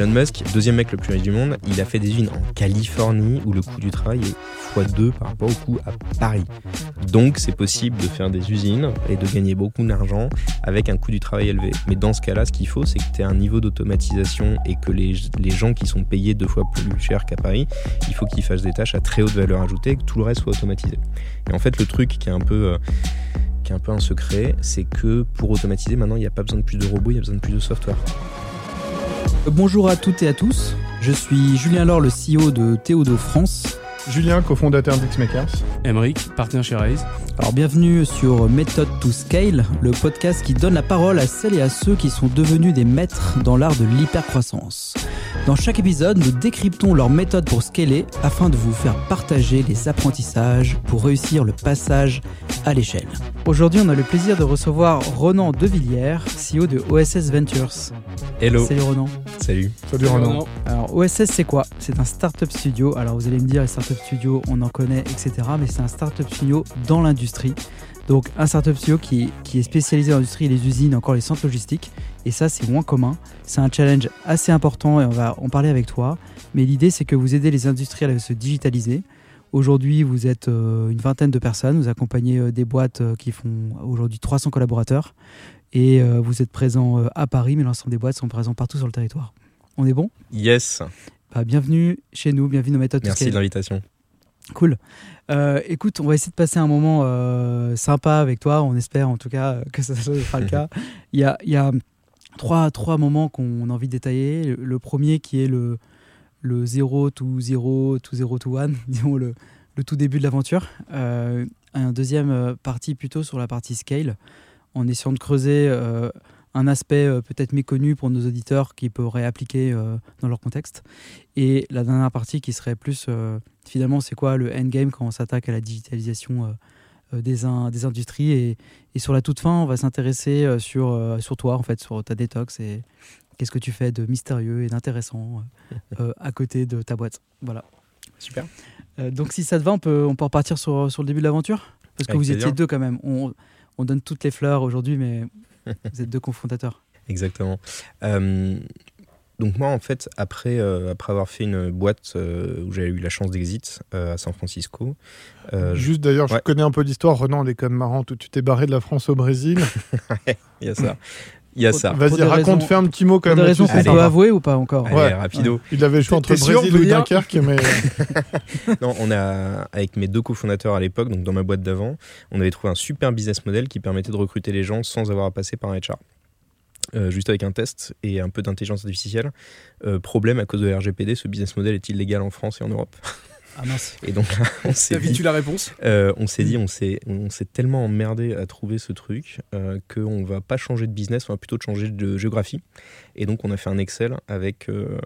Elon Musk, deuxième mec le plus riche du monde, il a fait des usines en Californie où le coût du travail est x2 par rapport au coût à Paris. Donc c'est possible de faire des usines et de gagner beaucoup d'argent avec un coût du travail élevé. Mais dans ce cas-là, ce qu'il faut, c'est que tu aies un niveau d'automatisation et que les, gens qui sont payés deux fois plus cher qu'à Paris, il faut qu'ils fassent des tâches à très haute valeur ajoutée et que tout le reste soit automatisé. Et en fait, le truc qui est un peu... euh, qui est un peu un secret, c'est que pour automatiser, maintenant, il n'y a pas besoin de plus de robots, il y a besoin de plus de software. Bonjour à toutes et à tous, je suis Julien Laure, le CEO de Théodo France. Julien, cofondateur d'Xmakers. Emeric, partenaire chez Raise. Alors bienvenue sur Method to Scale, le podcast qui donne la parole à celles et à ceux qui sont devenus des maîtres dans l'art de l'hypercroissance. Dans chaque épisode, nous décryptons leur méthode pour scaler afin de vous faire partager les apprentissages pour réussir le passage à l'échelle. Aujourd'hui, on a le plaisir de recevoir Ronan Devilliers, CEO de OSS Ventures. Hello, Salut Ronan. Salut. Salut Renan. Alors OSS c'est quoi? C'est un startup studio. Alors vous allez me dire les startup studios on en connaît etc. Mais c'est un startup studio dans l'industrie. Donc un startup studio qui, qui est spécialisé dans l'industrie, les usines, encore les centres logistiques. Et ça c'est moins commun. C'est un challenge assez important et on va en parler avec toi. Mais l'idée c'est que vous aidez les industriels à se digitaliser. Aujourd'hui, vous êtes euh, une vingtaine de personnes. Vous accompagnez euh, des boîtes euh, qui font aujourd'hui 300 collaborateurs. Et vous êtes présent à Paris, mais l'ensemble des boîtes sont présents partout sur le territoire. On est bon Yes, bah, bienvenue chez nous, bienvenue dans Méthode merci de l'invitation. Cool. Euh, écoute, on va essayer de passer un moment euh, sympa avec toi. On espère en tout cas que ça sera le cas. Il y a, il y a trois, trois moments qu'on a envie de détailler. Le, le premier qui est le, le 0 to 0 to 0 to 1, disons le, le tout début de l'aventure. Euh, un deuxième euh, partie plutôt sur la partie scale, en essayant de creuser un aspect euh, peut-être méconnu pour nos auditeurs qui pourraient appliquer euh, dans leur contexte. Et la dernière partie qui serait plus euh, finalement c'est quoi le endgame quand on s'attaque à la digitalisation des, in- des industries. Et, et sur la toute fin, on va s'intéresser sur, sur toi, en fait, sur ta détox et qu'est-ce que tu fais de mystérieux et d'intéressant à côté de ta boîte. Voilà. Super. Donc si ça te va, on peut, on peut repartir sur, sur le début de l'aventure? Parce que Avec vous plaisir. étiez deux quand même. On, on donne toutes les fleurs aujourd'hui, mais vous êtes deux confrontateurs. Exactement. Euh, donc moi, en fait, après, euh, après avoir fait une boîte euh, où j'avais eu la chance d'exit euh, à San Francisco, euh, Juste d'ailleurs, je connais un peu l'histoire. Renan, elle est quand même marrante. où Tu t'es barré de la France au Brésil. il y a ça. Il y a ça. Vas-y, raconte, raisons- fais un petit mot quand Pour des même. raisons qu'on peut avouer ou pas encore Allez, Ouais. rapido. Il avait le choix entre Brésil dire Dunkerque, mais Non, on a, avec mes deux cofondateurs à l'époque, donc dans ma boîte d'avant, on avait trouvé un super business model qui permettait de recruter les gens sans avoir à passer par un HR. Euh, juste avec un test et un peu d'intelligence artificielle. Euh, problème, à cause de la RGPD, ce business model est illégal en France et en Europe. Ah mince. Et donc là, on s'est T'as dit, vu la réponse euh, on s'est dit, on s'est, on s'est tellement emmerdé à trouver ce truc euh, qu'on va pas changer de business, on va plutôt changer de géographie. Et donc on a fait un Excel avec euh,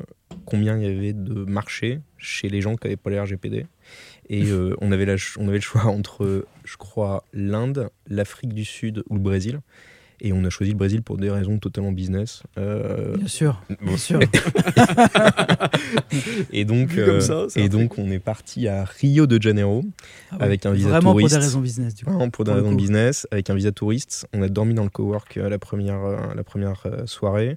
combien il y avait de marchés chez les gens qui n'avaient pas les RGPD. Et euh, on, avait la on avait le choix entre, je crois, l'Inde, l'Afrique du Sud ou le Brésil. Et on a choisi le Brésil pour des raisons totalement business. Euh, Bien sûr, bon, bien sûr. et donc, comme euh, ça, et donc on est parti à Rio de Janeiro. Ah ouais. Avec un visa Vraiment touriste. pour des raisons business, du coup. Vraiment pour des Pour raisons business, avec un visa touriste. On a dormi dans le cowork euh, la première, la première soirée.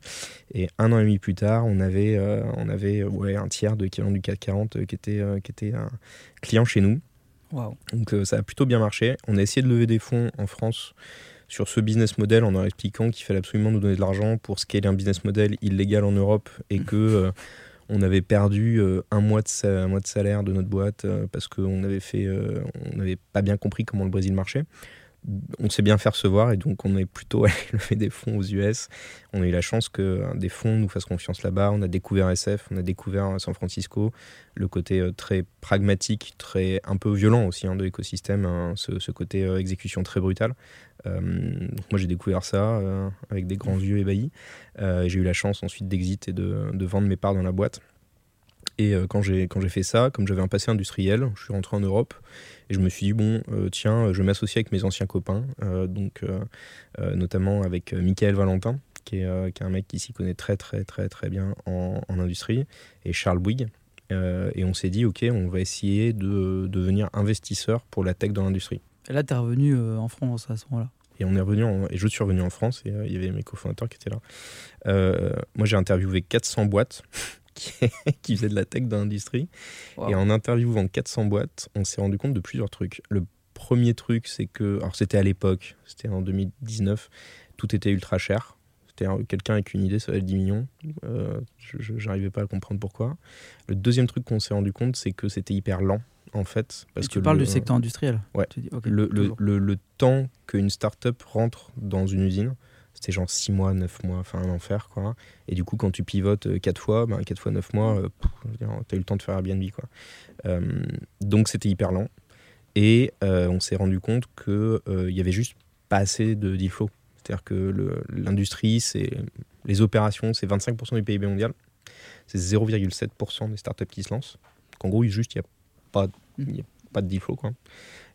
Et un an et demi plus tard, on avait, euh, on avait ouais, un tiers de l'équivalent du CAC 40 euh, qui était, euh, qui était un client chez nous. Waouh. Donc euh, ça a plutôt bien marché. On a essayé de lever des fonds en France sur ce business model en leur expliquant qu'il fallait absolument nous donner de l'argent pour scaler un business model illégal en Europe et que euh, on avait perdu euh, un, mois de salaire de notre boîte euh, parce qu'on on n'avait pas bien compris comment le Brésil marchait. On s'est bien fait recevoir et donc on est plutôt allé lever des fonds aux US. On a eu la chance que des fonds nous fassent confiance là-bas. On a découvert SF, on a découvert San Francisco, le côté très pragmatique, très un peu violent aussi hein, de l'écosystème, hein, ce, ce côté exécution très brutal. Euh, donc moi j'ai découvert ça euh, avec des grands yeux ébahis. Euh, j'ai eu la chance ensuite d'exit et de, de vendre mes parts dans la boîte. Et quand j'ai fait ça, comme j'avais un passé industriel, je suis rentré en Europe et je me suis dit bon tiens je vais m'associer avec mes anciens copains, donc notamment avec Michael Valentin qui est, un mec qui s'y connaît très très très très bien en, industrie et Charles Bouygues. Et on s'est dit ok on va essayer de devenir investisseur pour la tech dans l'industrie. Et là, tu es revenu en France à ce moment-là. Et on est revenu en- et je suis revenu en France et euh, il y avait mes cofondateurs qui étaient là. Euh, moi, j'ai interviewé 400 boîtes qui, qui faisaient de la tech dans l'industrie. Wow. Et en interviewant 400 boîtes, on s'est rendu compte de plusieurs trucs. Le premier truc, c'est que, alors c'était à l'époque, c'était en 2019, tout était ultra cher. C'était un- quelqu'un avec une idée, ça valait 10 millions. Euh, je n'arrivais pas à comprendre pourquoi. Le deuxième truc qu'on s'est rendu compte, c'est que c'était hyper lent, en fait. Parce Et tu que parles le- du secteur industriel. Ouais. Tu dis, ok, le, temps qu'une startup rentre dans une usine, c'était genre 6 mois, 9 mois, enfin un enfer quoi. Et du coup, quand tu pivotes 4 fois, ben, 4 fois 9 mois, euh, t'as eu le temps de faire Airbnb quoi. Euh, donc c'était hyper lent. Et euh, on s'est rendu compte qu'il y avait juste pas assez de deal flow. C'est-à-dire que l'industrie, c'est les opérations, c'est 25% du PIB mondial. C'est 0,7% des startups qui se lancent. Donc en gros, il- juste, il n'y a, pas- y a pas de deal flow. Quoi.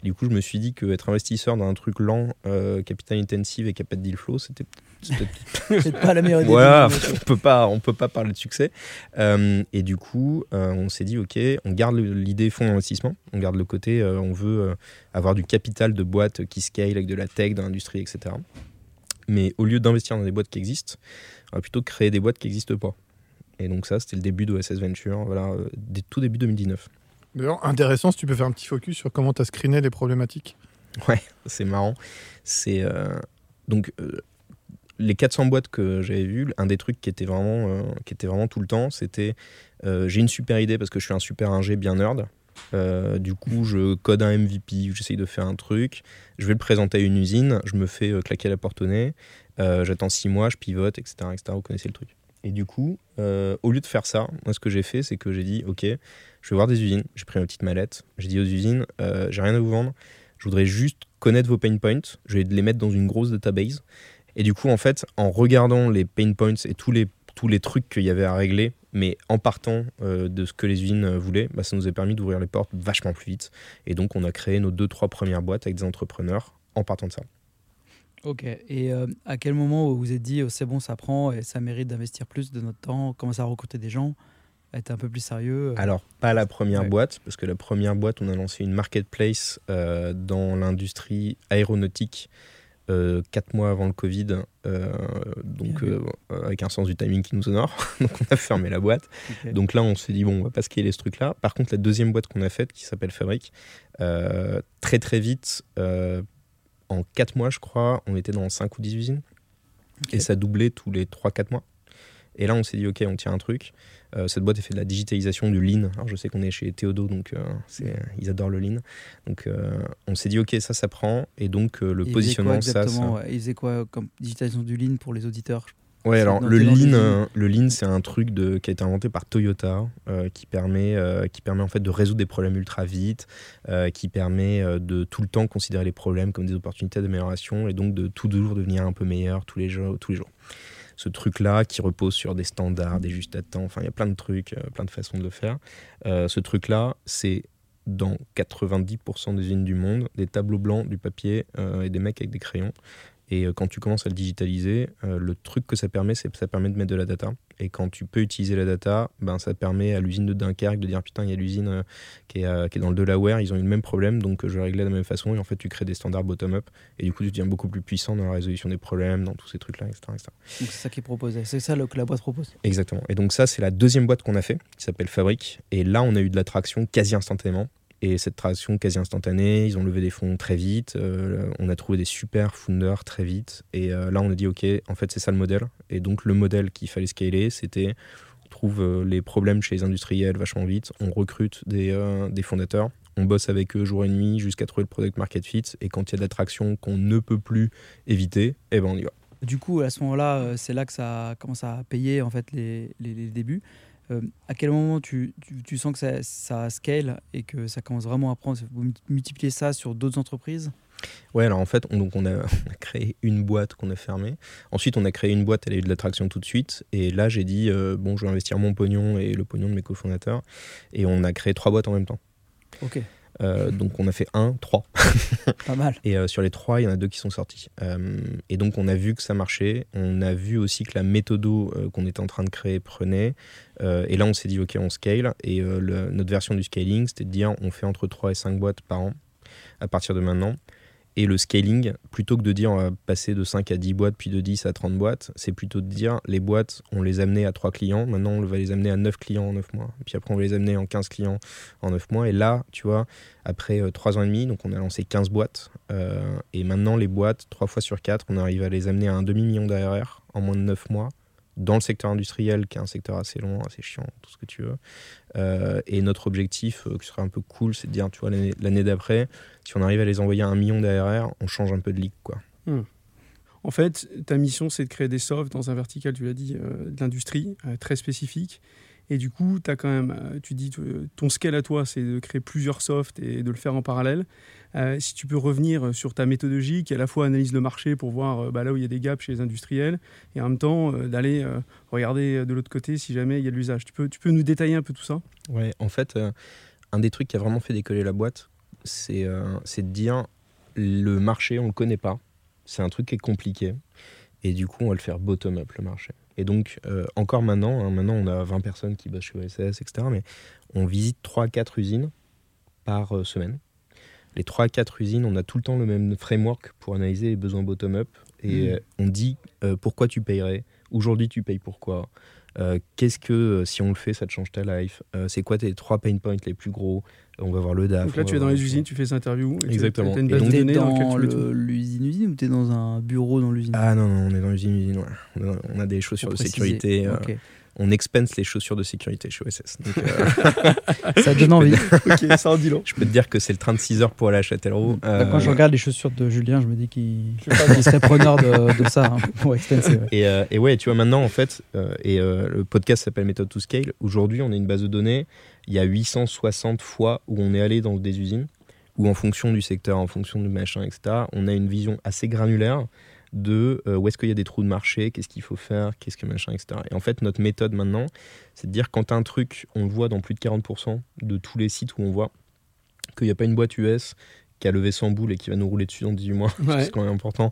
Et du coup, je me suis dit qu'être investisseur dans un truc lent, euh, capital intensive et qui n'a pas de deal flow, c'était C'est pas la meilleure idée. voilà, on peut pas, on peut pas parler de succès. Euh, et du coup, euh, on s'est dit, ok, on garde l'idée fonds d'investissement, on garde le côté, on veut avoir du capital de boîtes qui scale avec de la tech, de l'industrie, etc. Mais au lieu d'investir dans des boîtes qui existent, on va plutôt créer des boîtes qui n'existent pas. Et donc ça, c'était le début d'OSS Venture, voilà, euh, tout début 2019. D'ailleurs, intéressant si tu peux faire un petit focus sur comment tu as screené les problématiques. Ouais, c'est marrant. C'est euh, donc euh, les 400 boîtes que j'avais vues, un des trucs qui était vraiment, euh, qui était vraiment tout le temps, c'était j'ai une super idée parce que je suis un super ingé bien nerd. Euh, du coup, je code un MVP, j'essaye de faire un truc, je vais le présenter à une usine, je me fais euh, claquer la porte au nez, euh, j'attends six mois, je pivote, etc., etc. Vous connaissez le truc. Et du coup, au lieu de faire ça, moi, ce que j'ai fait, c'est que j'ai dit, ok, je vais voir des usines. J'ai pris ma petite mallette. J'ai dit aux usines, j'ai rien à vous vendre. Je voudrais juste connaître vos pain points. Je vais les mettre dans une grosse database. Et du coup, en fait, en regardant les pain points et tous les, tous les trucs qu'il y avait à régler, mais en partant euh, de ce que les usines euh, voulaient, bah, ça nous a permis d'ouvrir les portes vachement plus vite. Et donc, on a créé nos deux, trois premières boîtes avec des entrepreneurs en partant de ça. Ok. Et euh, à quel moment vous vous êtes dit, oh, c'est bon, ça prend et ça mérite d'investir plus de notre temps, commencer à recruter des gens, être un peu plus sérieux Alors, pas la première Ouais. boîte, parce que la première boîte, on a lancé une marketplace dans l'industrie aéronautique euh, quatre mois avant le Covid, euh, donc euh, avec un sens du timing qui nous honore. donc, on a fermé la boîte. Donc là, on s'est dit, bon, on va pas scaler ce truc-là. Par contre, la deuxième boîte qu'on a faite, qui s'appelle Fabric, euh, très très vite, en 4 mois, je crois, on était dans 5 ou 10 usines. Et ça doublait tous les 3-4 mois. Et là, on s'est dit, OK, on tient un truc. Euh, cette boîte, elle fait de la digitalisation du lean. Alors, je sais qu'on est chez Théodo, donc euh, ils adorent le lean. Donc, euh, on s'est dit, OK, ça, ça prend. Et donc, le positionnement, ça, ça, exactement ouais, Il faisait quoi comme digitalisation du lean pour les auditeurs? Ouais, alors le lean, le lean, c'est un truc de, qui a été inventé par Toyota, euh, qui permet, euh, qui permet en fait de résoudre des problèmes ultra vite, euh, qui permet de tout le temps considérer les problèmes comme des opportunités d'amélioration et donc de tout toujours devenir un peu meilleur tous les jours. Tous les jours. Ce truc-là, qui repose sur des standards, des justes à enfin il y a plein de trucs, euh, plein de façons de le faire. Euh, ce truc-là, c'est dans 90% des usines du monde, des tableaux blancs, du papier euh, et des mecs avec des crayons. Et euh, quand tu commences à le digitaliser, euh, le truc que ça permet, c'est que ça permet de mettre de la data. Et quand tu peux utiliser la data, ben, ça permet à l'usine de Dunkerque de dire putain, il y a l'usine euh, qui, est, euh, qui est dans le Delaware, ils ont eu le même problème, donc je vais régler de la même façon. Et en fait, tu crées des standards bottom-up. Et du coup, tu deviens beaucoup plus puissant dans la résolution des problèmes, dans tous ces trucs-là, etc. etc. Donc c'est ça qu'ils proposaient. C'est ça le- que la boîte propose. Exactement. Et donc ça, c'est la deuxième boîte qu'on a fait, qui s'appelle Fabric. Et là, on a eu de la traction quasi instantanément. Et cette traction quasi instantanée, ils ont levé des fonds très vite. euh, on a trouvé des super founders très vite. Et euh, là, on a dit, OK, en fait, c'est ça le modèle. Et donc, le modèle qu'il fallait scaler, c'était on trouve euh, les problèmes chez les industriels vachement vite. On recrute des, des fondateurs. On bosse avec eux jour et nuit jusqu'à trouver le product market fit. Et quand il y a de la traction qu'on ne peut plus éviter, eh ben, on y va. Du coup, à ce moment-là, c'est là que ça commence à payer en fait les- les débuts. Euh, à quel moment tu, tu- tu sens que ça, ça scale et que ça commence vraiment à prendre Vous mu- multipliez ça sur d'autres entreprises? Ouais, alors en fait, on, donc on, a, on a créé une boîte qu'on a fermée. Ensuite, on a créé une boîte, elle a eu de l'attraction tout de suite. Et là, j'ai dit, euh, bon, je vais investir mon pognon et le pognon de mes cofondateurs. Et on a créé trois boîtes en même temps. Ok, Euh, donc on a fait un, trois. pas mal. Et euh, sur les trois, il y en a deux qui sont sortis. Euh, et donc on a vu que ça marchait. On a vu aussi que la méthode euh, qu'on était en train de créer prenait. Et là, on s'est dit, OK, on scale. Et le- notre version du scaling, c'était de dire, on fait entre 3 et 5 boîtes par an à partir de maintenant. Et le scaling, plutôt que de dire on va passer de 5 à 10 boîtes, puis de 10 à 30 boîtes, c'est plutôt de dire les boîtes, on les amenait à 3 clients, maintenant on va les amener à 9 clients en 9 mois. Et puis après on va les amener en 15 clients en 9 mois. Et là, tu vois, après 3 ans et demi, donc on a lancé 15 boîtes. euh, et maintenant les boîtes, 3 fois sur 4, on arrive à les amener à un demi-million d'ARR en moins de 9 mois dans le secteur industriel, qui est un secteur assez long, assez chiant, tout ce que tu veux. Euh, et notre objectif, euh, qui serait un peu cool, c'est de dire, tu vois, l'année d'après, si on arrive à les envoyer à un million d'ARR, on change un peu de ligue, quoi. En fait, ta mission, c'est de créer des softs dans un vertical, tu l'as dit, euh, de l'industrie, euh, très spécifique. Et du coup, as quand même, euh, tu dis, ton scale à toi, c'est de créer plusieurs softs et de le faire en parallèle. Euh, si tu peux revenir sur ta méthodologie qui à la fois analyse le marché pour voir euh, bah, là où il y a des gaps chez les industriels et en même temps euh, d'aller regarder de l'autre côté si jamais il y a de l'usage. Tu peux, tu peux nous détailler un peu tout ça? Ouais, en fait, un des trucs qui a vraiment fait décoller la boîte, c'est de dire le marché, on le connaît pas. C'est un truc qui est compliqué. Et du coup, on va le faire bottom-up, le marché. Et donc, encore maintenant, hein, maintenant, on a 20 personnes qui bossent chez OSS, etc. Mais on visite 3 à 4 usines par semaine. Les 3 à 4 usines, on a tout le temps le même framework pour analyser les besoins bottom-up. Et Mhm. euh, on dit euh, pourquoi tu payerais. Aujourd'hui, tu payes pourquoi. Euh, Qu'est-ce que, si on le fait, ça te change ta life? Euh, C'est quoi tes trois pain points les plus gros? On va voir le DAF. Donc là, tu es dans les usines, tu fais ces interviews. et tu- Exactement. Tu as une Et base donc, de T'es données dans laquelle dans tu ou t'es dans un bureau dans l'usine? Ah non, non, on est dans l'usine, usine, ouais. On a- On a des chaussures de préciser. sécurité. euh. On expense les chaussures de sécurité chez OSS. Donc, euh, Ça donne envie. ok, ça en dit long. je peux te dire que c'est le train de 6 heures pour aller à Châtellerault. Bah, Quand je Euh, regarde les chaussures de Julien, je me dis qu'il serait preneur de, de ça hein, pour expenser. ouais. Et, euh, et ouais, tu vois, maintenant, en fait, euh, et euh, le podcast s'appelle Method to Scale. Aujourd'hui, on a une base de données. Il y a 860 fois où on est allé dans des usines, où en fonction du secteur, en fonction du machin, etc., on a une vision assez granulaire de euh, où est-ce qu'il y a des trous de marché, qu'est-ce qu'il faut faire, qu'est-ce que machin, etc. Et en fait, notre méthode maintenant, c'est de dire quand un truc, on le voit dans plus de 40% de tous les sites où on voit qu'il n'y a pas une boîte US qui a levé 100 boules et qui va nous rouler dessus dans 18 mois, Ouais. c'est quand même important,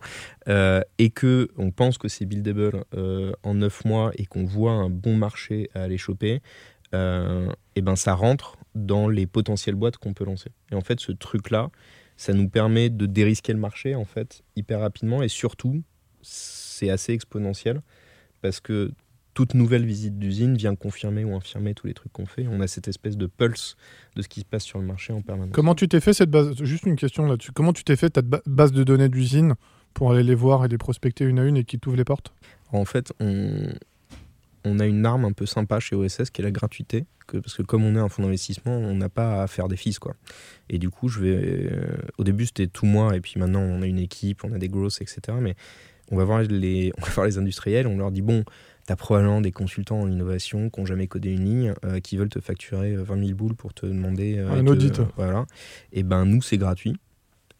euh, et que on pense que c'est buildable euh, en 9 mois et qu'on voit un bon marché à aller choper, et ben ça rentre dans les potentielles boîtes qu'on peut lancer. Et en fait, ce truc-là, ça nous permet de dérisquer le marché en fait hyper rapidement et surtout, c'est assez exponentiel parce que toute nouvelle visite d'usine vient confirmer ou infirmer tous les trucs qu'on fait. On a cette espèce de pulse de ce qui se passe sur le marché en permanence. Comment tu t'es fait cette base? Juste une question là-dessus. Comment tu t'es fait ta ba- base de données d'usine pour aller les voir et les prospecter une à une et qui t'ouvrent les portes? En fait, on, on a une arme un peu sympa chez OSS qui est la gratuité. Que, parce que comme on est un fonds d'investissement, on n'a pas à faire des fees. Quoi. Et du coup, je vais, euh, au début, c'était tout moi. Et puis maintenant, on a une équipe, on a des grosses, etc. Mais on va voir les, on va voir les industriels. On leur dit bon, tu as probablement des consultants en innovation qui n'ont jamais codé une ligne, euh, qui veulent te facturer euh, 20 000 boules pour te demander. euh, Un te- audit. voilà. Et ben, nous, c'est gratuit.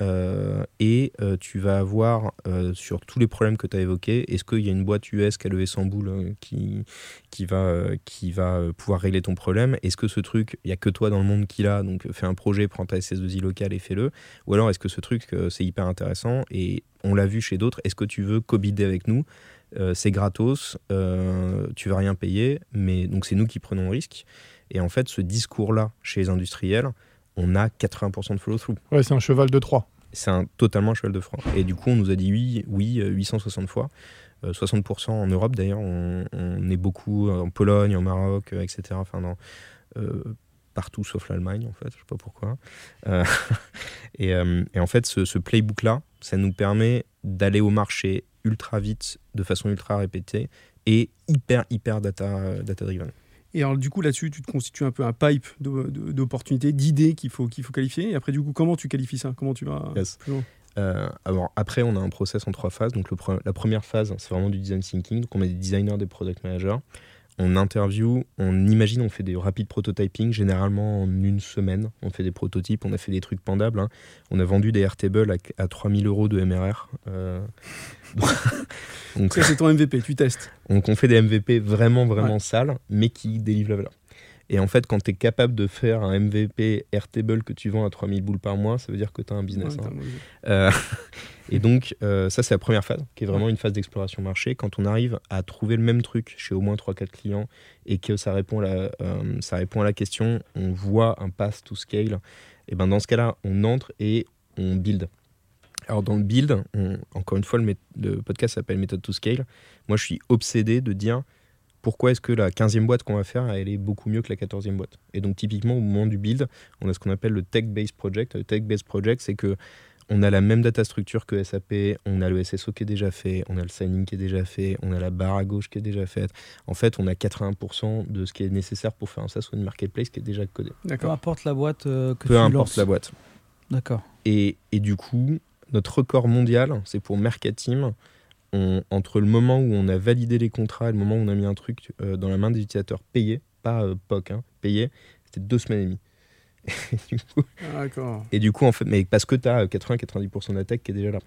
Euh, et euh, tu vas avoir euh, sur tous les problèmes que tu as évoqués, est-ce qu'il y a une boîte US qui a levé 100 boules euh, qui, qui va, qui va pouvoir régler ton problème? Est-ce que ce truc, il n'y a que toi dans le monde qui l'a, donc fais un projet, prends ta SS2I locale et fais-le. Ou alors est-ce que ce truc, c'est hyper intéressant? Et on l'a vu chez d'autres, est-ce que tu veux co-bider avec nous? C'est gratos, tu vas rien payer, mais donc c'est nous qui prenons le risque. Et en fait, ce discours-là, chez les industriels, on a 80% de follow-through. Ouais, c'est un cheval de Troie. C'est un, totalement un cheval de Troie. Et du coup, on nous a dit oui, oui, euh, 860 fois. Euh, 60% en Europe d'ailleurs. On, on est beaucoup en Pologne, en Maroc, euh, etc. Enfin, dans, euh, partout sauf l'Allemagne, en fait. Je sais pas pourquoi. Euh, et, euh, et en fait, ce, ce playbook-là, ça nous permet d'aller au marché ultra vite, de façon ultra répétée et hyper, hyper data, data driven. Et alors, du coup, là-dessus, tu te constitues un peu un pipe d'opportunités, d'idées qu'il faut, qu'il faut qualifier. Et après, du coup, comment tu qualifies ça? Comment tu vas Yes. plus loin? Euh, alors après, on a un process en trois phases. Donc le pre- la première phase, c'est vraiment du design thinking. Donc on met des designers, des product managers. On interview, on imagine, on fait des rapides prototyping, généralement en une semaine. On fait des prototypes, on a fait des trucs pendables. hein. On a vendu des Airtable à, à 3000 euros de MRR. euh, donc, Ça, c'est ton MVP, tu testes. donc on fait des MVP vraiment, vraiment sales, mais qui délivrent la valeur. Et en fait, quand tu es capable de faire un MVP Airtable que tu vends à 3000 boules par mois, ça veut dire que tu as un business. Ouais, hein. Euh, et donc, euh, ça, c'est la première phase, qui est vraiment une phase d'exploration marché. Quand on arrive à trouver le même truc chez au moins 3-4 clients et que ça répond, à la, euh, ça répond à la question, on voit un path to scale, et ben dans ce cas-là, on entre et on build. Alors dans le build, on- encore une fois, le, podcast s'appelle Method to Scale. Moi, je suis obsédé de dire pourquoi est-ce que la 15e boîte qu'on va faire, elle est beaucoup mieux que la 14e boîte? Et donc typiquement, au moment du build, on a ce qu'on appelle le Tech-Based Project. Le Tech-Based Project, c'est que on a la même data structure que SAP, on a le SSO qui est déjà fait, on a le signing qui est déjà fait, on a la barre à gauche qui est déjà faite. En fait, on a 80% de ce qui est nécessaire pour faire un SaaS ou une marketplace qui est déjà codé. Peu importe la boîte euh, que Peu tu importe lances. la boîte. D'accord. Et, et du coup, notre record mondial, c'est pour Mercatim. On- entre le moment où on a validé les contrats et le moment où on a mis un truc euh, dans la main des utilisateurs payés, pas euh, POC, hein, payés, c'était deux semaines et demie. Et du coup, Ah, et du coup, en fait, mais parce que tu as 80-90% de la tech qui est déjà là.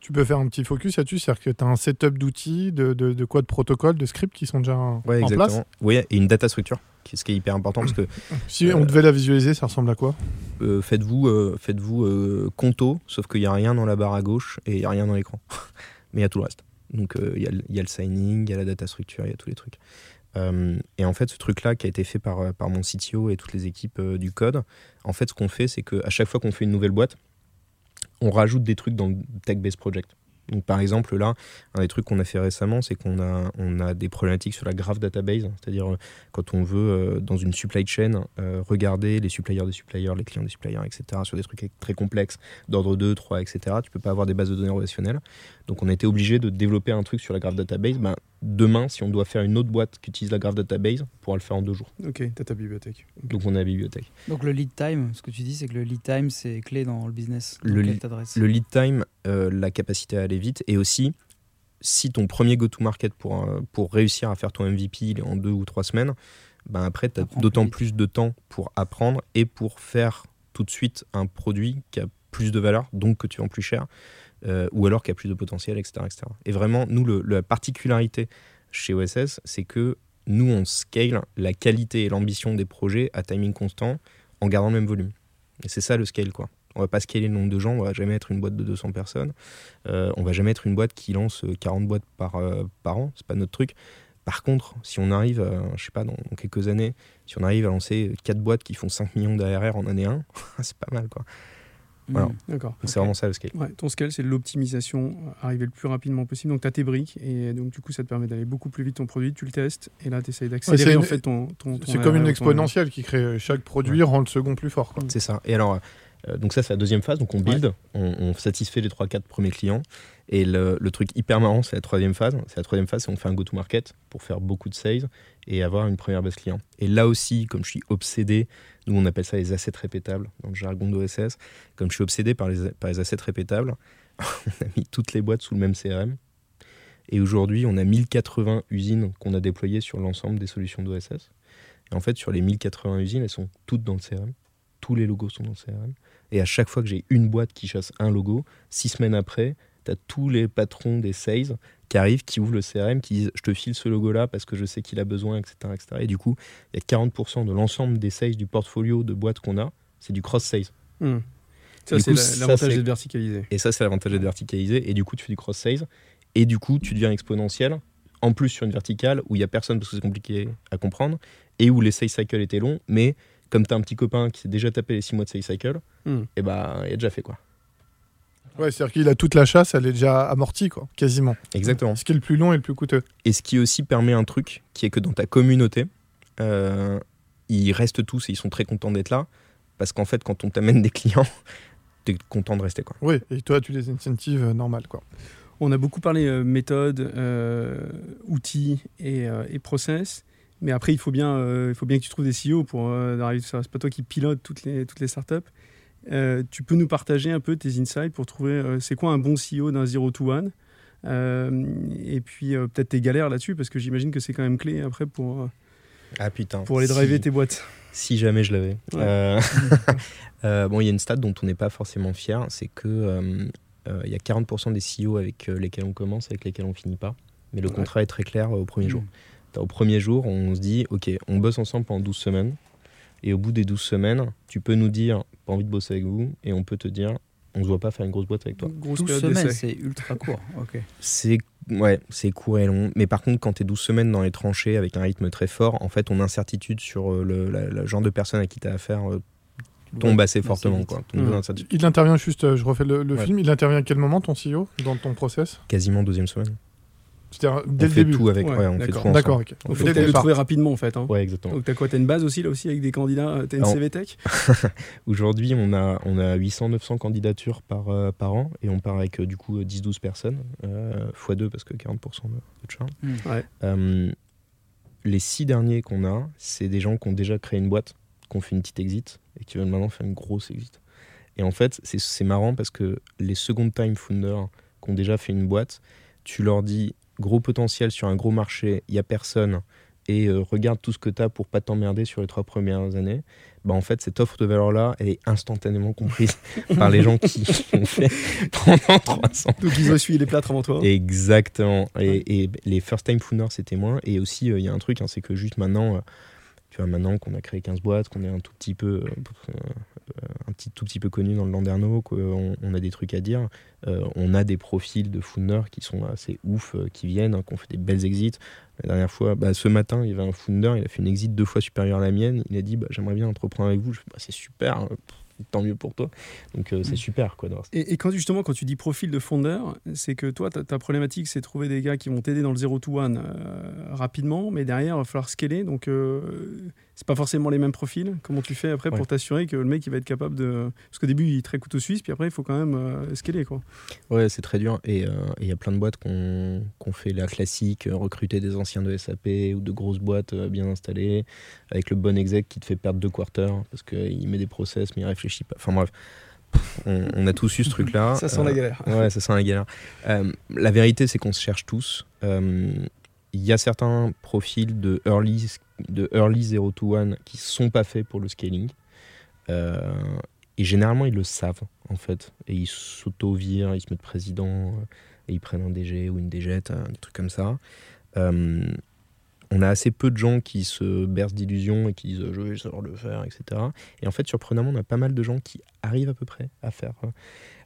Tu peux faire un petit focus là-dessus, c'est-à-dire que tu as un setup d'outils, de, de, de quoi, de protocoles, de scripts qui sont déjà en Ouais, place. exactement. Oui, et une data structure, ce qui est hyper important parce que Si Euh, on devait la visualiser, ça ressemble à quoi? euh, faites-vous euh, faites-vous euh, Conto, sauf qu'il n'y a rien dans la barre à gauche et il n'y a rien dans l'écran. Mais il y a tout le reste. Donc euh, il y, a le- signing, il y a la data structure, il y a tous les trucs. Euh, et en fait, ce truc-là qui a été fait par, euh, mon CTO et toutes les équipes du code, en fait, ce qu'on fait, c'est qu'à chaque fois qu'on fait une nouvelle boîte, on rajoute des trucs dans le Tech-Based Project. Par exemple, là, un des trucs qu'on a fait récemment, c'est qu'on a, on a des problématiques sur la graph database, c'est-à-dire euh, quand on veut, euh, dans une supply chain, euh, regarder les suppliers des suppliers, les clients des suppliers, etc., sur des trucs très complexes, d'ordre 2, 3, etc., tu peux pas avoir des bases de données relationnelles. Donc, on a été obligé de développer un truc sur la graph database. Ben, demain, si on doit faire une autre boîte qui utilise la graph database, on pourra le faire en deux jours. Ok, t'as ta bibliothèque. Donc, on a la bibliothèque. Donc le lead time, ce que tu dis, c'est que le lead time, c'est clé dans le business. Le Le lead- t'adresses. Le lead time, euh, la capacité à aller vite, et aussi, si ton premier go-to-market pour, euh, pour réussir à faire ton MVP il est en deux ou trois semaines, ben après, tu as d'autant plus plus de temps pour apprendre et pour faire tout de suite un produit qui a plus de valeur, donc que tu vends plus cher, euh, ou alors qui a plus de potentiel, etc. etc. Et vraiment, nous, la particularité chez OSS, c'est que nous, on scale la qualité et l'ambition des projets à timing constant en gardant le même volume. Et c'est ça le scale, quoi. On va pas scaler le nombre de gens, on va jamais être une boîte de 200 personnes. Euh, on va jamais être une boîte qui lance euh, 40 boîtes par, euh, par an, c'est pas notre truc. Par contre, si on arrive, euh, je sais pas, dans quelques années, si on arrive à lancer 4 boîtes qui font 5 millions d'ARR en année 1, c'est pas mal, quoi. Voilà. Mm. D'accord. Donc c'est vraiment ça le scale. Ouais, ton scale, c'est l'optimisation, euh, arriver le plus rapidement possible. Donc, tu as tes briques et donc, du coup, ça te permet d'aller beaucoup plus vite ton produit. Tu le testes et là, tu essayes d'accélérer c'est en une- fait ton. ton- ton C'est comme une ton- exponentielle qui crée chaque produit rend le second plus fort. C'est ça. Et alors, euh, donc ça, c'est la deuxième phase. Donc on build, on, on satisfait les 3-4 premiers clients. Et le, le truc hyper marrant, c'est la troisième phase. C'est la troisième phase, c'est on fait un go-to-market pour faire beaucoup de sales et avoir une première base client. Et là aussi, comme je suis obsédé, nous on appelle ça les assets répétables dans le jargon d'OSS, comme je suis obsédé par les, par les assets répétables, on a mis toutes les boîtes sous le même CRM. Et aujourd'hui, on a 1080 usines qu'on a déployées sur l'ensemble des solutions d'OSS. Et en fait, sur les 1080 usines, elles sont toutes dans le CRM. Tous les logos sont dans le CRM. Et à chaque fois que j'ai une boîte qui chasse un logo, six semaines après, tu as tous les patrons des sales qui arrivent, qui ouvrent le CRM, qui disent Je te file ce logo-là parce que je sais qu'il a besoin, etc., etc. Et du coup, il y a 40% de l'ensemble des sales du portfolio de boîtes qu'on a, c'est du cross-sales. Hmm. Ça, c'est l'avantage d'être verticalisé. Et ça, c'est l'avantage d'être verticalisé. Et du coup, tu fais du cross-sales. Et du coup, tu deviens exponentiel. En plus, sur une verticale où il n'y a personne parce que c'est compliqué à comprendre. Et où les sales cycles étaient longs. Mais comme tu as un petit copain qui s'est déjà tapé les 6 mois de sales cycle, Hmm. et bah, il a déjà fait quoi. Ouais, c'est-à-dire qu'il a toute la chasse, elle est déjà amortie, quoi, quasiment. Exactement. Ce qui est le plus long et le plus coûteux. Et ce qui aussi permet un truc, qui est que dans ta communauté, euh, ils restent tous et ils sont très contents d'être là. Parce qu'en fait, quand on t'amène des clients, tu es content de rester. Quoi. Oui, et toi, tu les incentives euh, normales, quoi. On a beaucoup parlé euh, méthode, euh, outils et, euh, et process. Mais après, il faut bien, euh, il faut bien que tu trouves des CEO pour euh, arriver ça. C'est pas toi qui pilote toutes les, toutes les startups. Euh, tu peux nous partager un peu tes insights pour trouver euh, c'est quoi un bon CEO d'un zero to one? Euh, et puis euh, peut-être tes galères là-dessus parce que j'imagine que c'est quand même clé après pour, euh, Ah putain. pour aller Si- driver tes boîtes. Si jamais je l'avais. Ouais. Euh, euh, bon, il y a une stat dont on n'est pas forcément fier, c'est que euh, euh, il y a 40% des CEO avec euh, lesquels on commence, avec lesquels on finit pas. Mais le Ouais. contrat est très clair euh, au premier Mm. jour. Au premier jour, on se dit, ok, on bosse ensemble pendant 12 semaines. Et au bout des 12 semaines, tu peux nous dire, pas envie de bosser avec vous, et on peut te dire, on se voit pas faire une grosse boîte avec toi. Grosse 12 période semaines, c'est ultra court. Ok. C'est ouais, c'est court et long. Mais par contre, quand tu es 12 semaines dans les tranchées avec un rythme très fort, en fait, ton incertitude sur euh, le la- le genre de personne à qui tu as affaire euh, tombe assez assez fortement. Quoi. Tombe. Il intervient juste, euh, je refais le, le Ouais. film, il intervient à quel moment ton CEO dans ton process? Quasiment deuxième semaine. C'est-à-dire dès on le fait début tout avec. Ouais, Ouais, on fait d'accord. tout. D'accord, ok. On fait faut peut-être le trouver rapidement en fait. Hein. Ouais, exactement. Donc t'as quoi T'as une base aussi là aussi avec des candidats T'as une Alors- CV Tech Aujourd'hui, on a, on a 800-900 candidatures par, euh, par an et on part avec euh, du coup euh, 10-12 personnes, euh, x2 parce que 40% de, de charge. Ouais. Euh, les six derniers qu'on a, c'est des gens qui ont déjà créé une boîte, qui ont fait une petite exit et qui veulent maintenant faire une grosse exit. Et en fait, c'est- c'est marrant parce que les second time founders qui ont déjà fait une boîte, tu leur dis gros potentiel sur un gros marché, il n'y a personne, et euh, regarde tout ce que tu as pour pas t'emmerder sur les trois premières années, bah en fait, cette offre de valeur-là, elle est instantanément comprise par les gens qui l'ont fait pendant trois ans. Donc ils ont essuyé les plâtres avant toi. Exactement. Et, et les first time founders, c'était moins. Et aussi, euh, il y a un truc, hein, c'est que juste maintenant, euh, maintenant qu'on a créé 15 boîtes, qu'on est un tout petit peu, euh, euh, un petit, tout petit peu connu dans le Landerneau, qu'on on a des trucs à dire, euh, on a des profils de founders qui sont assez ouf, qui viennent, hein, qui ont fait des belles exits. La dernière fois, bah, ce matin, il y avait un founder, il a fait une exit deux fois supérieure à la mienne. Il a dit, bah, j'aimerais bien entreprendre avec vous. Je fais, bah, c'est super, euh, tant mieux pour toi. Donc euh, c'est Mm. super, quoi. Et, et quand justement, quand tu dis profil de fondeur, c'est que toi, ta, ta problématique, c'est trouver des gars qui vont t'aider dans le 0 to 1 rapidement, mais derrière, il va falloir scaler. Donc, euh, c'est pas forcément les mêmes profils. Comment tu fais après Ouais. pour t'assurer que le mec, il va être capable de. Parce qu'au début, il est très couteau suisse, puis après, il faut quand même euh, scaler, quoi. Ouais, c'est très dur. Et euh, il y a plein de boîtes qu'on qu'on fait la classique, euh, recruter des anciens de SAP ou de grosses boîtes euh, bien installées, avec le bon exec qui te fait perdre deux quarters parce qu'il met des process mais il réfléchit pas. Enfin bref, on, on a tous eu ce truc-là. Ça sent Euh, la galère. Ouais, ça sent la galère. Euh, la vérité, c'est qu'on se cherche tous. Euh, Il y a certains profils de early, de early 0 to 1 qui sont pas faits pour le scaling. Euh, et généralement, ils le savent, en fait. Et ils s'auto-virent, ils se mettent président, euh, et ils prennent un DG ou une DG, euh, des trucs comme ça. On a assez peu de gens qui se bercent d'illusions et qui disent je vais savoir le faire, etc. Et en fait, surprenamment, on a pas mal de gens qui arrivent à peu près à faire,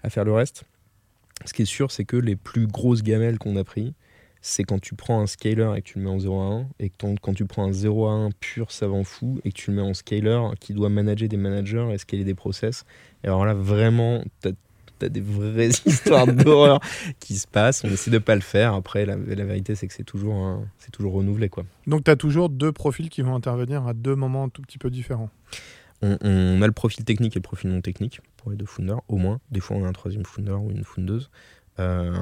à faire le reste. Ce qui est sûr, c'est que les plus grosses gamelles qu'on a pris, c'est quand tu prends un scaler et que tu le mets en 0 à 1, et que ton- quand tu prends un 0 à 1 pur savant fou et que tu le mets en scaler qui doit manager des managers et scaler des process. Et alors là, vraiment, tu as, des vraies histoires d'horreur qui se passent. On essaie de pas le faire. Après, la, la vérité, c'est que c'est toujours, c'est toujours renouvelé. Quoi. Donc tu as toujours deux profils qui vont intervenir à deux moments un tout petit peu différents. On, on a le profil technique et le profil non technique pour les deux founders, au moins. Des fois, on a un troisième founder ou une foundeuse. Euh,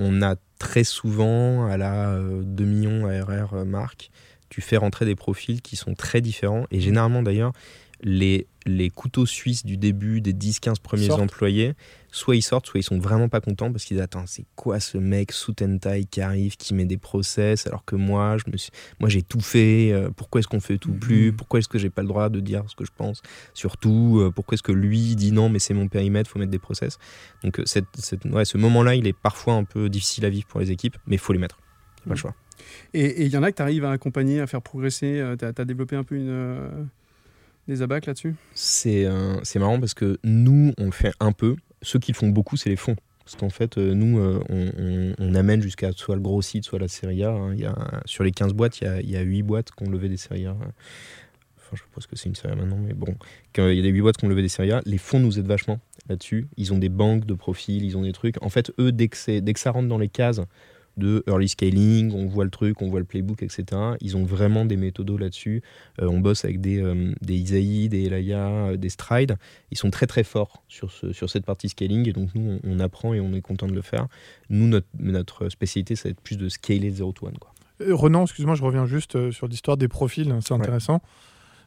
on a très souvent, à la euh, 2 millions ARR marque, tu fais rentrer des profils qui sont très différents. Et généralement, d'ailleurs, les, les couteaux suisses du début des 10-15 premiers Sortent. employés, soit ils sortent, soit ils sont vraiment pas contents parce qu'ils disent Attends, c'est quoi ce mec sous taille qui arrive, qui met des process, alors que moi, je me suis, moi j'ai tout fait, euh, pourquoi est-ce qu'on fait tout plus? Mhm. Pourquoi est-ce que j'ai pas le droit de dire ce que je pense? Surtout, euh, pourquoi est-ce que lui dit non, mais c'est mon périmètre, faut mettre des process? Donc, euh, cette, cette- ouais, ce moment-là, il est parfois un peu difficile à vivre pour les équipes, mais il faut les mettre. C'est pas le choix. Et il y en a que tu arrives à accompagner, à faire progresser. Tu as, développé un peu une, des abacs là-dessus? C'est marrant parce que nous, on le fait un peu. Ceux qui le font beaucoup, c'est les fonds. Parce qu'en fait, euh, nous, euh, on, on- on amène jusqu'à soit le gros site, soit la série A. hein. Il y a, sur les 15 boîtes, il y a, il y a 8 boîtes qui ont levé des séries A. Enfin, je pense que c'est une série maintenant, mais bon. Quand il y a des 8 boîtes qui ont levé des séries A, les fonds nous aident vachement là-dessus. Ils ont des banques de profils, ils ont des trucs. En fait, eux, dès que ça rentre dans les cases de early scaling, on voit le truc, on voit le playbook, etc. Ils ont vraiment des méthodos là-dessus. Euh, on bosse avec des, euh, des Isaïe, des Elaya, euh, des Stride. Ils sont très très forts sur, ce, sur cette partie scaling et donc nous on, on apprend et on est content de le faire. Nous notre, notre spécialité ça va être plus de scaler 0 to 1. Quoi. Euh, Renan, excuse-moi, je reviens juste sur l'histoire des profils, c'est intéressant.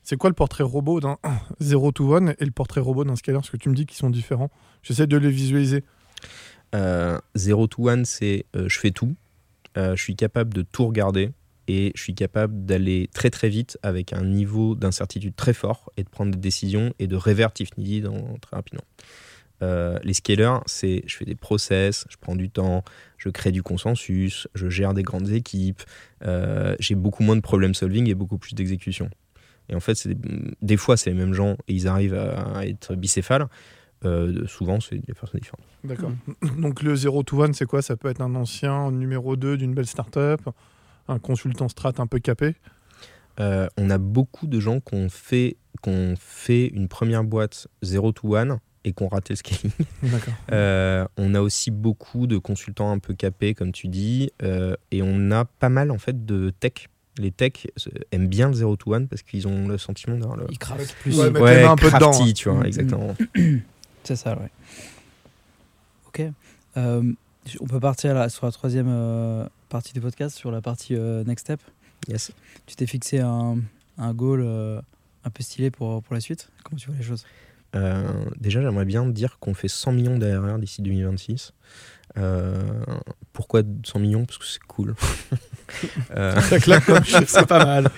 C'est quoi le portrait robot d'un 0 to 1 et le portrait robot d'un scaler? Parce que tu me dis qu'ils sont différents. J'essaie de les visualiser. Euh, 0 to 1 c'est je fais tout, je suis capable de tout regarder et je suis capable d'aller très très vite avec un niveau d'incertitude très fort et de prendre des décisions et de révertir dans- très rapidement. Euh, les scalers, c'est je fais des process, je prends du temps, je crée du consensus, je gère des grandes équipes, euh, j'ai beaucoup moins de problem solving et beaucoup plus d'exécution. Et en fait, des fois, c'est les mêmes gens et ils arrivent à, à être bicéphales. Euh, souvent, c'est des personnes différentes. D'accord. Donc le 0 to 1, c'est quoi? Ça peut être un ancien numéro 2 d'une belle startup, un consultant strat un peu capé? euh, on a beaucoup de gens qui ont fait, qu'on fait une première boîte 0 to 1 et qui ont raté le scaling. D'accord. Euh, on a aussi beaucoup de consultants un peu capés, comme tu dis, euh, et on a pas mal en fait de tech. Les tech euh, aiment bien le 0 to 1 parce qu'ils ont le sentiment d'avoir le. Il craft plus. Ouais, les mains un peu crafty, dedans, hein. tu vois, Mm. exactement. C'est ça, ouais. Ok. Euh, on peut partir là, sur la troisième euh, partie du podcast, sur la partie euh, Next Step. Yes. Tu t'es fixé un, un goal euh, un peu stylé pour, pour la suite? Comment tu vois les choses? Euh, déjà, j'aimerais bien dire qu'on fait 100 millions d'ARR d'ici 2026. Euh, pourquoi 100 millions? Parce que c'est cool. Euh. C'est pas mal.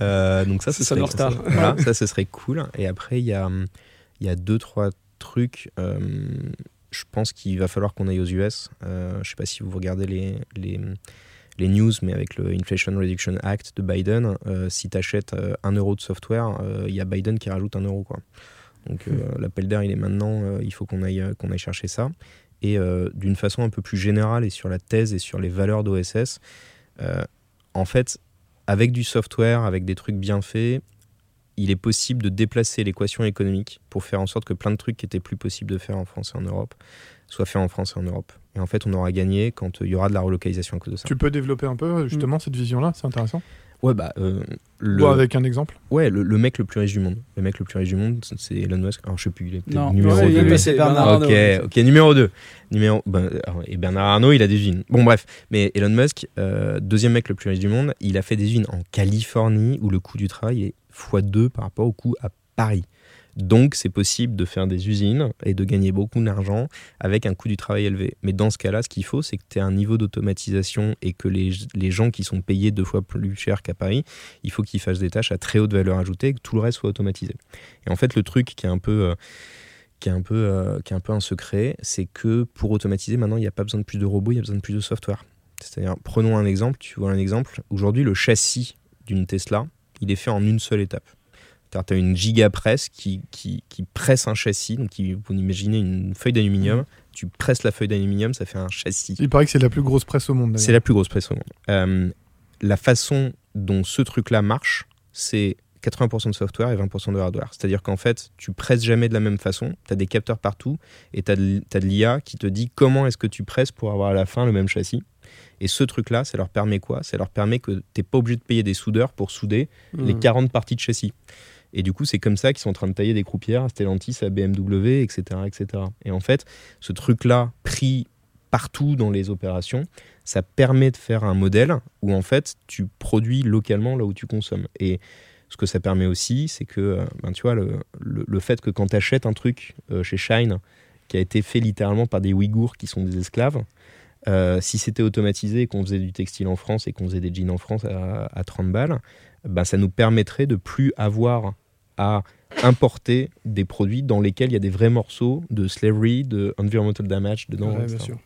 Euh, donc ça, C'est ce ça, ça- voilà, ça, ce serait cool. Et après, il y a, il y a deux, trois trucs. euh, je pense qu'il va falloir qu'on aille aux US. Euh, je sais pas si vous regardez les, les, les news, mais avec le Inflation Reduction Act de Biden, euh, si tu achètes un euro de software, il y a Biden qui rajoute un euro. Quoi. Donc euh, l'appel d'air, il est maintenant. il faut qu'on aille, qu'on aille chercher ça. Et d'une façon un peu plus générale et sur la thèse et sur les valeurs d'OSS, en fait, avec du software, avec des trucs bien faits, il est possible de déplacer l'équation économique pour faire en sorte que plein de trucs qui étaient plus possibles de faire en France et en Europe soient faits en France et en Europe. Et en fait, on aura gagné quand euh, il y aura de la relocalisation à cause de ça. Tu peux développer un peu justement cette vision-là, c'est intéressant. Ouais, bah, euh, le, Ou avec un exemple. ouais, le, le mec le plus riche du monde. Le mec le plus riche du monde, c'est Elon Musk. Alors, je sais plus, il est peut-être Non, numéro Ouais, il 2. est deux. passé, C'est Bernard Arnault. ok, numéro 2. Numéro, ben, alors, et Bernard Arnault, il a des usines. Bon, bref, mais Elon Musk, euh, deuxième mec le plus riche du monde, il a fait des usines en Californie où le coût du travail est x2 par rapport au coût à Paris. Donc, c'est possible de faire des usines et de gagner beaucoup d'argent avec un coût du travail élevé. Mais dans ce cas-là, ce qu'il faut, c'est que tu aies un niveau d'automatisation et que les, les gens qui sont payés deux fois plus cher qu'à Paris, il faut qu'ils fassent des tâches à très haute valeur ajoutée et que tout le reste soit automatisé. Et en fait, le truc qui est un peu. euh, qui est, un peu, euh, qui est un peu un secret, c'est que pour automatiser, maintenant, il n'y a pas besoin de plus de robots, il y a besoin de plus de software. C'est-à-dire, prenons un exemple, tu vois un exemple, aujourd'hui, le châssis d'une Tesla, il est fait en une seule étape. Tu as une gigapresse qui, qui, qui presse un châssis, donc qui, vous imaginez une feuille d'aluminium, tu presses la feuille d'aluminium, ça fait un châssis. Il paraît que c'est la plus grosse presse au monde. C'est la plus grosse presse au monde. Euh, la façon dont ce truc-là marche, c'est 80% de software et 20% de hardware. C'est-à-dire qu'en fait, tu presses jamais de la même façon, tu as des capteurs partout et tu as de l'IA qui te dit comment est-ce que tu presses pour avoir à la fin le même châssis. Et ce truc-là, ça leur permet quoi? Ça leur permet que tu n'es pas obligé de payer des soudeurs pour souder les Mmh. 40 parties de châssis. Et du coup, c'est comme ça qu'ils sont en train de tailler des croupières à Stellantis, à BMW, etc. etc. Et en fait, ce truc-là, pris partout dans les opérations, ça permet de faire un modèle où en fait, tu produis localement là où tu consommes. Et ce que ça permet aussi, c'est que, euh, ben, tu vois, le, le- le fait que quand tu achètes un truc euh, chez Shine qui a été fait littéralement par des Ouïghours qui sont des esclaves, euh, si c'était automatisé et qu'on faisait du textile en France et qu'on faisait des jeans en France à, à 30 balles, ben, ça nous permettrait de plus avoir à importer des produits dans lesquels il y a des vrais morceaux de slavery, de environmental damage dedans. Ouais, bien sûr.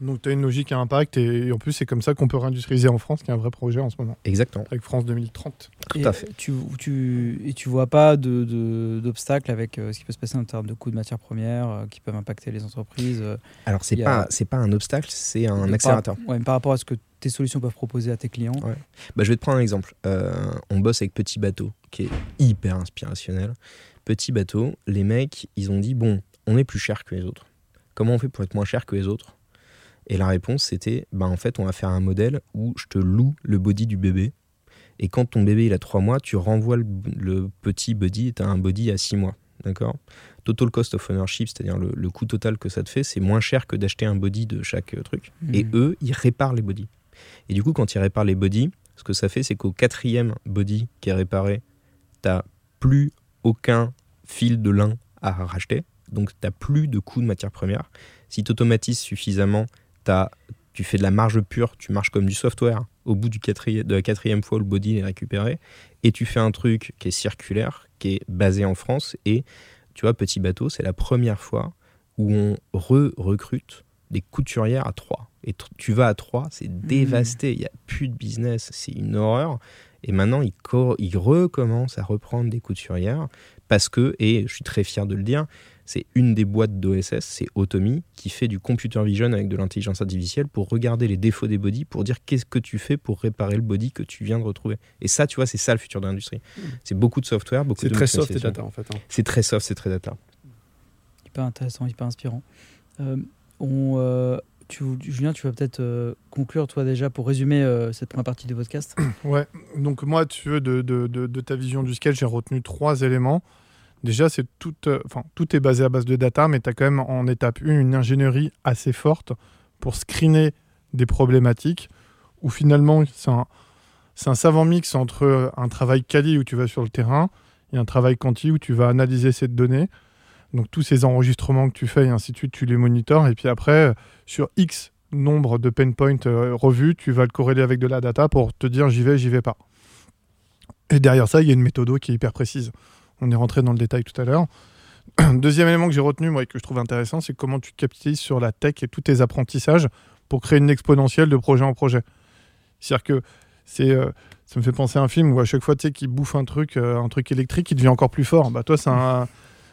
Donc tu as une logique à impact et en plus c'est comme ça qu'on peut réindustrialiser en France, qui est un vrai projet en ce moment, Exactement. avec France 2030. Tout et à fait. Tu, tu, et tu vois pas de- de- d'obstacles avec euh, ce qui peut se passer en termes de coûts de matières premières euh, qui peuvent impacter les entreprises euh, Alors, c'est a- pas, c'est pas un obstacle, c'est un de accélérateur. Par, ouais, mais par rapport à ce que tes solutions peuvent proposer à tes clients. Bah, je vais te prendre un exemple. Euh, on bosse avec Petit Bateau, qui est hyper inspirationnel. Petit Bateau, les mecs, ils ont dit bon, on est plus cher que les autres. Comment on fait pour être moins cher que les autres? Et la réponse, c'était bah, en fait, on va faire un modèle où je te loue le body du bébé. Et quand ton bébé il a 3 mois, tu renvoies le, le petit body et tu as un body à 6 mois. D'accord? Total cost of ownership, c'est-à-dire le, le coût total que ça te fait, c'est moins cher que d'acheter un body de chaque euh, truc. Et Mhm. eux, ils réparent les bodies. Et du coup, quand ils réparent les bodies, ce que ça fait, c'est qu'au quatrième body qui est réparé, t'as plus aucun fil de lin à racheter. Donc, t'as plus de coût de matière première. Si tu automatises suffisamment, tu fais de la marge pure, tu marches comme du software. Au bout du quatrième, de la quatrième fois, le body est récupéré. Et tu fais un truc qui est circulaire, qui est basé en France. Et tu vois, Petit Bateau, c'est la première fois où on re-recrute des couturières à 3. Et tu vas à 3, c'est dévasté, il n'y a plus de business, c'est une horreur. Et maintenant, ils, ils recommencent à reprendre des couturières parce que, et je suis très fier de le dire, C'est une des boîtes d'OSS, c'est Automy, qui fait du computer vision avec de l'intelligence artificielle pour regarder les défauts des bodies, pour dire qu'est-ce que tu fais pour réparer le body que tu viens de retrouver. Et ça, tu vois, c'est ça le futur de l'industrie. Mm. C'est beaucoup de software, beaucoup C'est de très soft et data en fait. hein. C'est très soft, c'est très data. Hyper intéressant, hyper inspirant. Euh, on, euh, tu, Julien, tu vas peut-être euh, conclure, toi, déjà, pour résumer euh, cette première partie du podcast. Ouais, donc moi, tu veux, de, de, de, de ta vision du scale, j'ai retenu trois éléments. Déjà, c'est tout, euh, tout est basé à base de data, mais tu as quand même en étape 1 une ingénierie assez forte pour screener des problématiques où finalement, c'est un, savant mix entre euh, un travail quali où tu vas sur le terrain et un travail quanti où tu vas analyser cette donnée. Donc tous ces enregistrements que tu fais et ainsi de suite, tu les monitores. Et puis après, euh, sur X nombre de pain points revus, tu vas le corréler avec de la data pour te dire j'y vais, j'y vais pas. Et derrière ça, il y a une méthode qui est hyper précise. On est rentré dans le détail tout à l'heure. Deuxième élément que j'ai retenu, moi, et que je trouve intéressant, c'est comment tu capitalises sur la tech et tous tes apprentissages pour créer une exponentielle de projet en projet. C'est-à-dire que c'est, euh, ça me fait penser à un film où à chaque fois, tu sais, qu'il bouffe un truc, euh, un truc électrique, il devient encore plus fort. Bah toi, c'est un,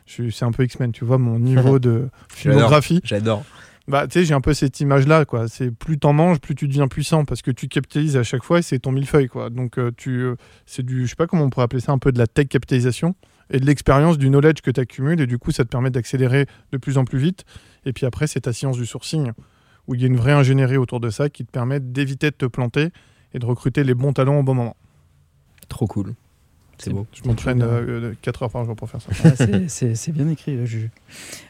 je suis- c'est un peu X-Men, tu vois, mon niveau de filmographie. J'adore. Bah, tu sais, j'ai un peu cette image-là, quoi. C'est plus t'en manges, plus tu deviens puissant, parce que tu capitalises à chaque fois et c'est ton millefeuille, quoi. Donc, euh, tu, c'est du, je sais pas comment on pourrait appeler ça, un peu de la tech capitalisation et de l'expérience, du knowledge que tu accumules, et du coup, ça te permet d'accélérer de plus en plus vite. Et puis après, c'est ta science du sourcing, où il y a une vraie ingénierie autour de ça qui te permet d'éviter de te planter et de recruter les bons talents au bon moment. Trop cool. C'est beau. Je m'entraîne bien. 4 heures par jour pour faire ça. Ah, c'est- bien écrit, euh, Juju.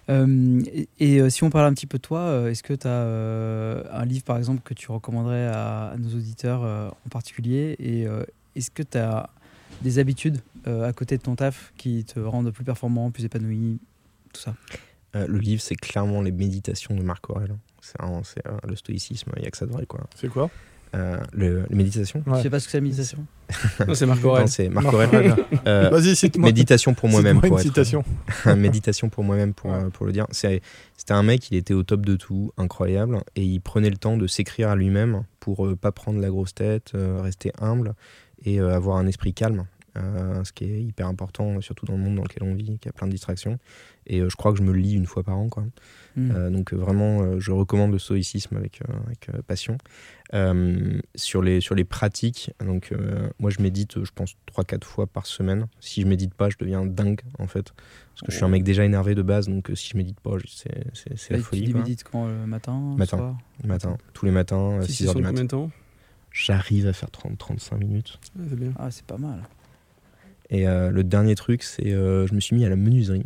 Euh, et et, euh, si on parle un petit peu de toi, euh, est-ce que tu as un livre, par exemple, que tu recommanderais à, à nos auditeurs euh, en particulier? Et euh, est-ce que tu as des habitudes euh, à côté de ton taf qui te rendent plus performant, plus épanoui, tout ça Euh, le livre, c'est clairement les méditations de Marc Aurèle. C'est euh, le stoïcisme, il n'y a que ça de vrai. Quoi. C'est quoi? Euh, le, les méditations Ouais. Tu sais pas ce que c'est la méditation Non, c'est Marc Aurèle. C'est Marc Aurèle. Euh, Vas-y, cite-moi. méditation pour moi-même. Pour une être, citation. méditation pour moi-même pour, Ouais. euh, pour le dire. C'est- C'était un mec, il était au top de tout, incroyable, et il prenait le temps de s'écrire à lui-même pour euh, pas prendre la grosse tête, euh, rester humble et euh, avoir un esprit calme. Euh, ce qui est hyper important, surtout dans le monde dans lequel on vit, qui a plein de distractions. Et euh, je crois que je me le lis une fois par an. Quoi. Hmm. Euh, donc vraiment, euh, je recommande le stoïcisme avec, euh, avec euh, passion. Euh, sur, les, sur les pratiques, donc euh, moi je médite, je pense, 3-4 fois par semaine. Si je médite pas, je deviens dingue en fait. Parce que je suis un mec déjà énervé de base, donc euh, si je médite pas, c'est la tu folie. quoi. médites quand le matin, le Matin. soir matin, tous les matins, Si 6 c'est heures sur du combien matin. de temps? J'arrive à faire 30-35 minutes. Ah, C'est. Ah, c'est pas mal. Et euh, le dernier truc, c'est euh, je me suis mis à la menuiserie.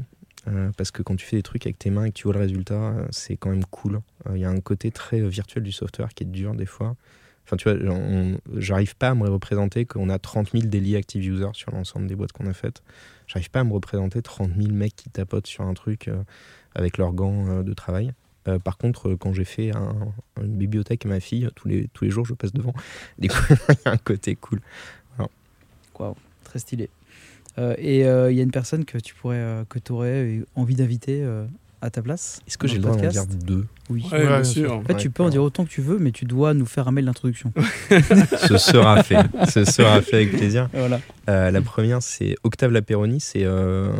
Euh, parce que quand tu fais des trucs avec tes mains et que tu vois le résultat, euh, c'est quand même cool. Il y a un côté très virtuel du software qui est dur des fois. Enfin, tu vois, j'arrive pas à me représenter qu'on a 30 000 daily active users sur l'ensemble des boîtes qu'on a faites. J'arrive pas à me représenter 30 000 mecs qui tapotent sur un truc avec leurs gants de travail. Par contre, quand j'ai fait un- une bibliothèque à ma fille, tous les, tous les jours je passe devant. Du coup, il y a un côté cool. Waouh, très stylé. Euh, et euh, il y a une personne que tu pourrais, euh, que tu aurais envie d'inviter euh, à ta place Est-ce que j'ai le droit d'en podcast dire deux? Oui. Ouais, Ouais, bien sûr. En fait, tu peux en dire autant que tu veux, mais tu dois nous faire un mail d'introduction. Ce sera fait. Ce sera fait avec plaisir. voilà. Euh, la première, c'est Octave Laperoni. C'est euh,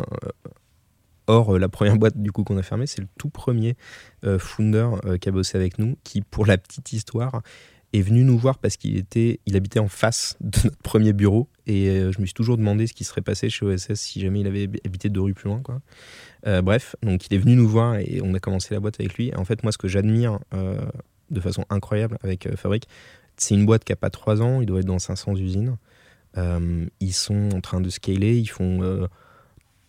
Or, la première boîte du coup qu'on a fermée, c'est le tout premier euh, founder euh, qui a bossé avec nous, qui, pour la petite histoire, est venu nous voir parce qu'il était, il habitait en face de notre premier bureau. Et euh, je me suis toujours demandé ce qui serait passé chez OSS si jamais il avait habité deux rues plus loin. Quoi. Euh, bref, donc il est venu nous voir et on a commencé la boîte avec lui. En fait, moi, ce que j'admire euh, de façon incroyable avec euh, Fabric, c'est une boîte qui a pas trois ans, il doit être dans 500 usines. Ils sont en train de scaler, ils font euh,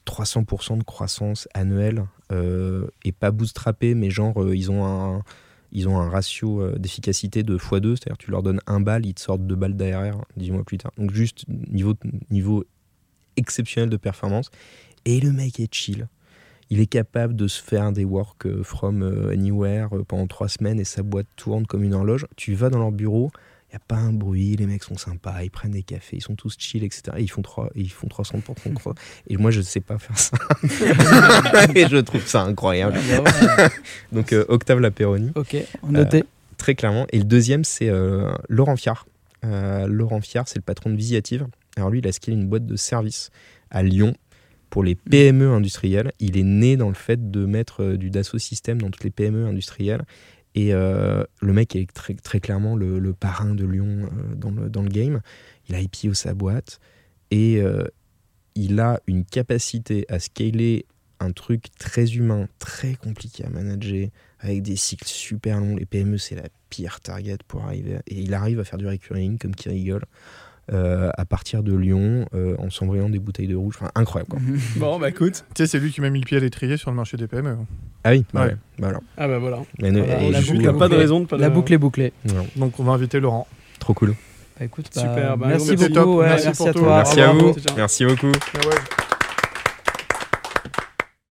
300% de croissance annuelle et pas bootstrappé, mais genre ils ont un ils ont un ratio euh, d'efficacité de x2, c'est-à-dire tu leur donnes un balle, ils te sortent deux balles derrière 10 mois plus tard. Donc juste niveau, niveau exceptionnel de performance. Et le mec est chill. Il est capable de se faire des work euh, from euh, anywhere pendant trois semaines et sa boîte tourne comme une horloge. Tu vas dans leur bureau, n'y a pas un bruit, les mecs sont sympas, ils prennent des cafés, ils sont tous chill, etc. Et ils font, trois, et ils font 300 pour croix. Et moi, je ne sais pas faire ça. et je trouve ça incroyable. Ah, bah. Donc, euh, Octave Laperoni, ok, on noté. très clairement. Et le deuxième, c'est euh, Laurent Fiard. Euh, Laurent Fiard, c'est le patron de Visiative. Alors lui, il a scalé une boîte de service à Lyon pour les PME industrielles. Il est né dans le fait de mettre euh, du Dassault Systèmes dans toutes les PME industrielles. Et euh, le mec est très, très clairement le, parrain de Lyon euh, dans, le, dans le game. Il a IPO sa boîte et euh, il a une capacité à scaler un truc très humain, très compliqué à manager, avec des cycles super longs. Les PME, c'est la pire target pour arriver. Et il arrive à faire du recurring comme qui rigole. Euh, à partir de Lyon, euh, en s'envoyant des bouteilles de rouge. Enfin, incroyable quoi. Bon, bah écoute. Tu sais, c'est lui qui m'a mis le pied à l'étrier sur le marché des PME. Ah oui, bah Ouais. ouais. Bah alors. Ah bah voilà. Mais ne- Voilà, et la boucle Il n'y a est pas de bouclée. raison de pas La le- boucle est bouclée. non, Donc on va inviter Laurent. trop cool. Bah, écoute, bah, Super, bah, merci beaucoup. ouais, Merci merci pour à tout. toi. Merci à vous. Merci beaucoup. Ah ouais.